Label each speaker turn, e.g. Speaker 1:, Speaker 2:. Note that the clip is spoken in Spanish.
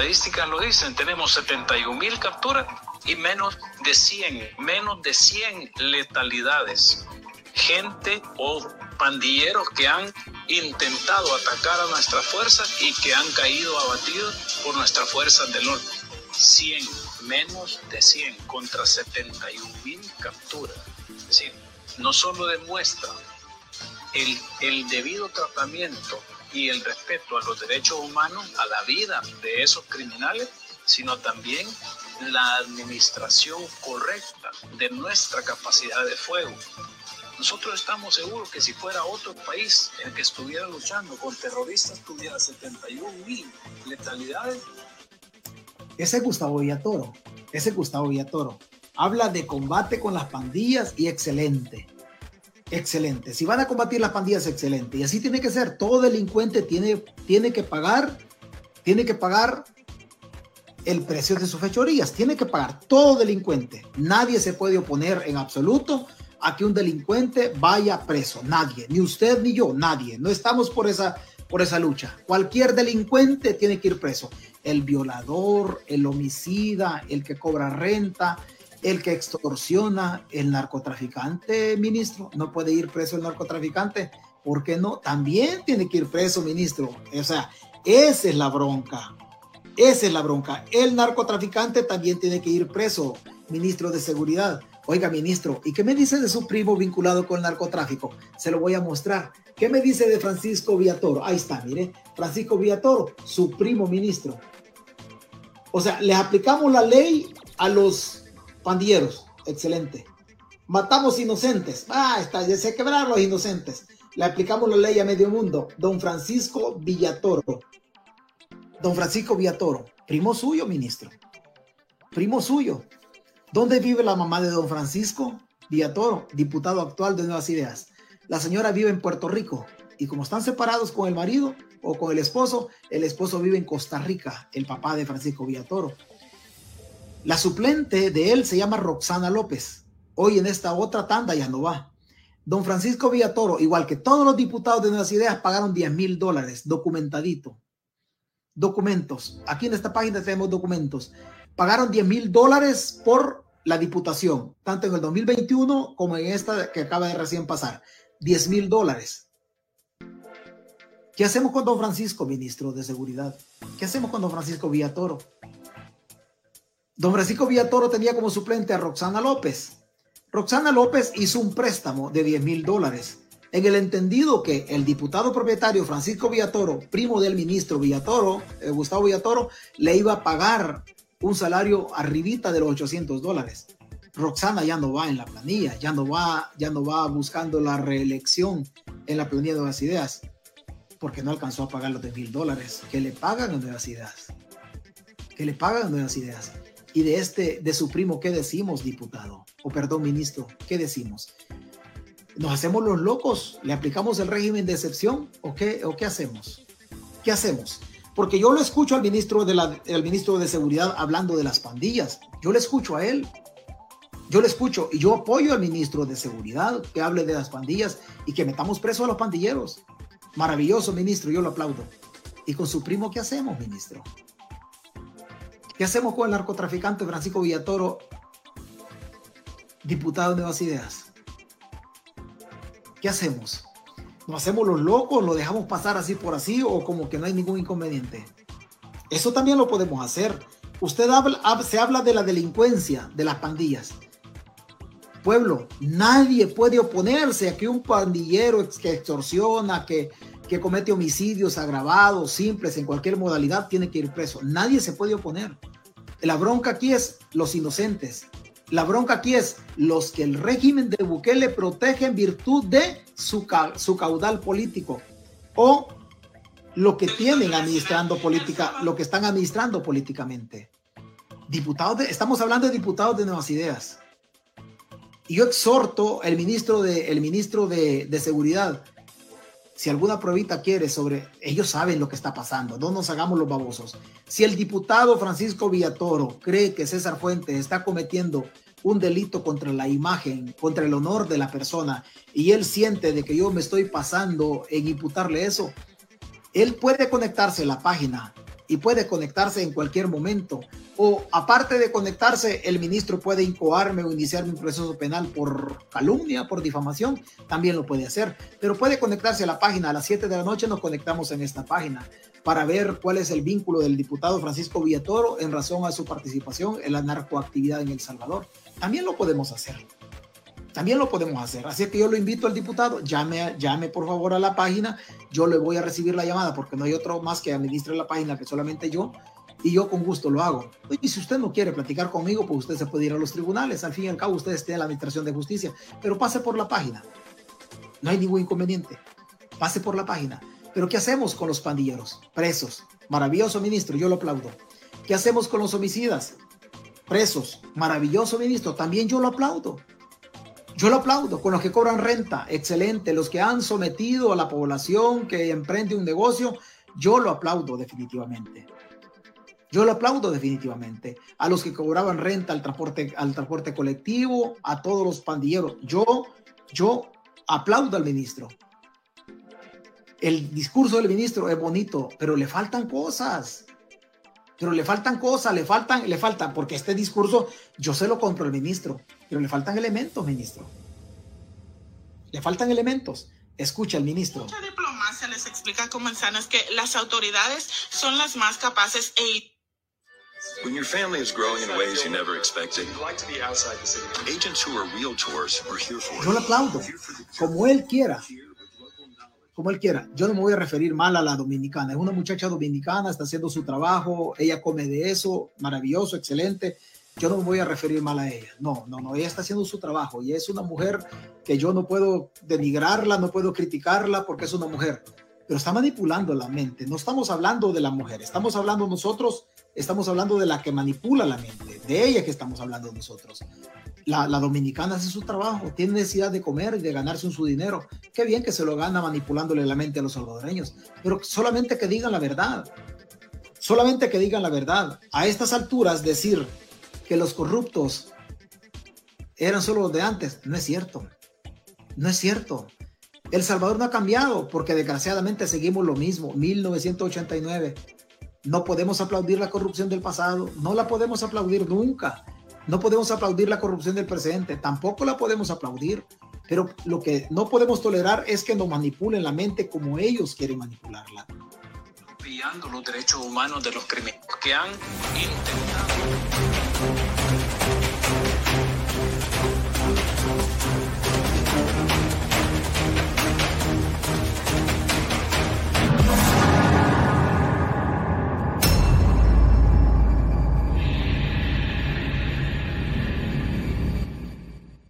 Speaker 1: estadísticas lo dicen, tenemos 71 mil capturas y menos de 100, menos de 100 letalidades. Gente o pandilleros que han intentado atacar a nuestras fuerzas y que han caído abatidos por nuestras fuerzas del norte. 100, menos de 100 contra 71 mil capturas. Es decir, no solo demuestra el, el debido tratamiento y el respeto a los derechos humanos, a la vida de esos criminales, sino también la administración correcta de nuestra capacidad de fuego. Nosotros estamos seguros que si fuera otro país el que estuviera luchando con terroristas tuviera 71 mil letalidades.
Speaker 2: Ese es Gustavo Villatoro, ese es Gustavo Villatoro. Habla de combate con las pandillas y excelente. Excelente. Si van a combatir las pandillas, excelente. Y así tiene que ser. Todo delincuente tiene, tiene que pagar, tiene que pagar el precio de sus fechorías. Tiene que pagar todo delincuente. Nadie se puede oponer en absoluto a que un delincuente vaya preso. Nadie, ni usted ni yo, nadie. No estamos por esa, por esa lucha. Cualquier delincuente tiene que ir preso. El violador, el homicida, el que cobra renta, el que extorsiona, el narcotraficante, ministro, no puede ir preso el narcotraficante. ¿Por qué no? También tiene que ir preso, ministro. O sea, esa es la bronca. Esa es la bronca. El narcotraficante también tiene que ir preso, ministro de Seguridad. Oiga, ministro, ¿y qué me dice de su primo vinculado con el narcotráfico? Se lo voy a mostrar. ¿Qué me dice de Francisco Villatoro? Ahí está, mire. Francisco Villatoro, su primo ministro. O sea, le aplicamos la ley a los pandilleros, excelente. Matamos inocentes, ah, está, ya se quebraron los inocentes. Le aplicamos la ley a medio mundo. Don Francisco Villatoro. Don Francisco Villatoro, primo suyo, ministro. Primo suyo. ¿Dónde vive la mamá de don Francisco Villatoro, diputado actual de Nuevas Ideas? La señora vive en Puerto Rico y como están separados con el marido o con el esposo, el esposo vive en Costa Rica, el papá de Francisco Villatoro. La suplente de él se llama Roxana López. Hoy en esta otra tanda ya no va. Don Francisco Villatoro, igual que todos los diputados de Nuevas Ideas, pagaron 10 mil dólares, documentadito. Documentos. Aquí en esta página tenemos documentos. Pagaron 10 mil dólares por la diputación, tanto en el 2021 como en esta que acaba de recién pasar. 10 mil dólares. ¿Qué hacemos con don Francisco, ministro de Seguridad? ¿Qué hacemos con don Francisco Villatoro? Don Francisco Villatoro tenía como suplente a Roxana López. Roxana López hizo un préstamo de 10 mil dólares en el entendido que el diputado propietario Francisco Villatoro, primo del ministro Villatoro, eh, Gustavo Villatoro, le iba a pagar un salario arribita de los 800 dólares. Roxana ya no va en la planilla, ya no va, ya no va buscando la reelección en la planilla de Nuevas Ideas, porque no alcanzó a pagar los 10 mil dólares que le pagan a Nuevas Ideas. Que le pagan a Nuevas Ideas. Y de este, de su primo, ¿qué decimos, diputado? O perdón, ministro, ¿qué decimos? ¿Nos hacemos los locos? ¿Le aplicamos el régimen de excepción? ¿O qué, o qué hacemos? ¿Qué hacemos? Porque yo lo escucho al ministro, de la, ministro de Seguridad hablando de las pandillas. Yo le escucho a él. Yo le escucho y yo apoyo al ministro de Seguridad que hable de las pandillas y que metamos preso a los pandilleros. Maravilloso, ministro, yo lo aplaudo. ¿Y con su primo qué hacemos, ministro? ¿Qué hacemos con el narcotraficante Francisco Villatoro, diputado de Nuevas Ideas? ¿Qué hacemos? ¿Nos hacemos los locos? ¿Lo dejamos pasar así por así o como que no hay ningún inconveniente? Eso también lo podemos hacer. Usted habla, se habla de la delincuencia, de las pandillas. Pueblo, nadie puede oponerse a que un pandillero que extorsiona, que, que comete homicidios agravados, simples, en cualquier modalidad, tiene que ir preso. Nadie se puede oponer. La bronca aquí es los inocentes. La bronca aquí es los que el régimen de Bukele protege en virtud de su, su caudal político o lo que tienen administrando política, lo que están administrando políticamente. Diputados estamos hablando de diputados de nuevas ideas. Y yo exhorto al ministro de, el ministro de, de Seguridad si alguna pruebita quiere sobre, ellos saben lo que está pasando, no nos hagamos los babosos. Si el diputado Francisco Villatoro cree que César Fuentes está cometiendo un delito contra la imagen, contra el honor de la persona, y él siente de que yo me estoy pasando en imputarle eso, él puede conectarse a la página y puede conectarse en cualquier momento. O aparte de conectarse, el ministro puede incoarme o iniciarme un proceso penal por calumnia, por difamación, también lo puede hacer. Pero puede conectarse a la página. A las 7 de la noche nos conectamos en esta página para ver cuál es el vínculo del diputado Francisco Villatoro en razón a su participación en la narcoactividad en El Salvador. También lo podemos hacer. También lo podemos hacer. Así que yo lo invito al diputado, llame, llame por favor a la página, yo le voy a recibir la llamada porque no hay otro más que administre la página que solamente yo y yo con gusto lo hago. Y si usted no quiere platicar conmigo, pues usted se puede ir a los tribunales. Al fin y al cabo, usted esté en la Administración de Justicia, pero pase por la página. No hay ningún inconveniente. Pase por la página. Pero ¿qué hacemos con los pandilleros? Presos. Maravilloso ministro, yo lo aplaudo. ¿Qué hacemos con los homicidas? Presos. Maravilloso ministro, también yo lo aplaudo. Yo lo aplaudo con los que cobran renta, excelente. Los que han sometido a la población que emprende un negocio, yo lo aplaudo definitivamente. Yo lo aplaudo definitivamente. A los que cobraban renta al transporte, al transporte colectivo, a todos los pandilleros. Yo, yo aplaudo al ministro. El discurso del ministro es bonito, pero le faltan cosas. Pero le faltan cosas, le faltan, le faltan, porque este discurso yo se lo compro al ministro, pero le faltan elementos, ministro. Le faltan elementos. Escucha el ministro.
Speaker 3: Mucha diplomacia les explica con manzanas que las autoridades son las más capaces e
Speaker 4: When your family is growing in ways you never expected, agents who are realtors are here for
Speaker 2: Yo le aplaudo, como él quiera como él quiera. Yo no me voy a referir mal a la dominicana. Es una muchacha dominicana, está haciendo su trabajo, ella come de eso, maravilloso, excelente. Yo no me voy a referir mal a ella. No, no, no, ella está haciendo su trabajo y es una mujer que yo no puedo denigrarla, no puedo criticarla porque es una mujer, pero está manipulando la mente. No estamos hablando de la mujer, estamos hablando nosotros, estamos hablando de la que manipula la mente, de ella que estamos hablando nosotros la, dominicana hace su trabajo, tiene necesidad de comer y de ganarse su dinero. Qué bien que se lo gana manipulándole la mente a los salvadoreños, pero solamente que digan la verdad. Solamente que digan la verdad. A estas alturas decir que los corruptos eran solo los de antes, no es cierto. No es cierto. El Salvador no ha cambiado porque desgraciadamente seguimos lo mismo. 1989. No podemos aplaudir la corrupción del pasado, no la podemos aplaudir nunca. No podemos aplaudir la corrupción del presidente, tampoco la podemos aplaudir, pero lo que no podemos tolerar es que nos manipulen la mente como ellos quieren manipularla.
Speaker 1: Los derechos humanos de los criminales que han intentado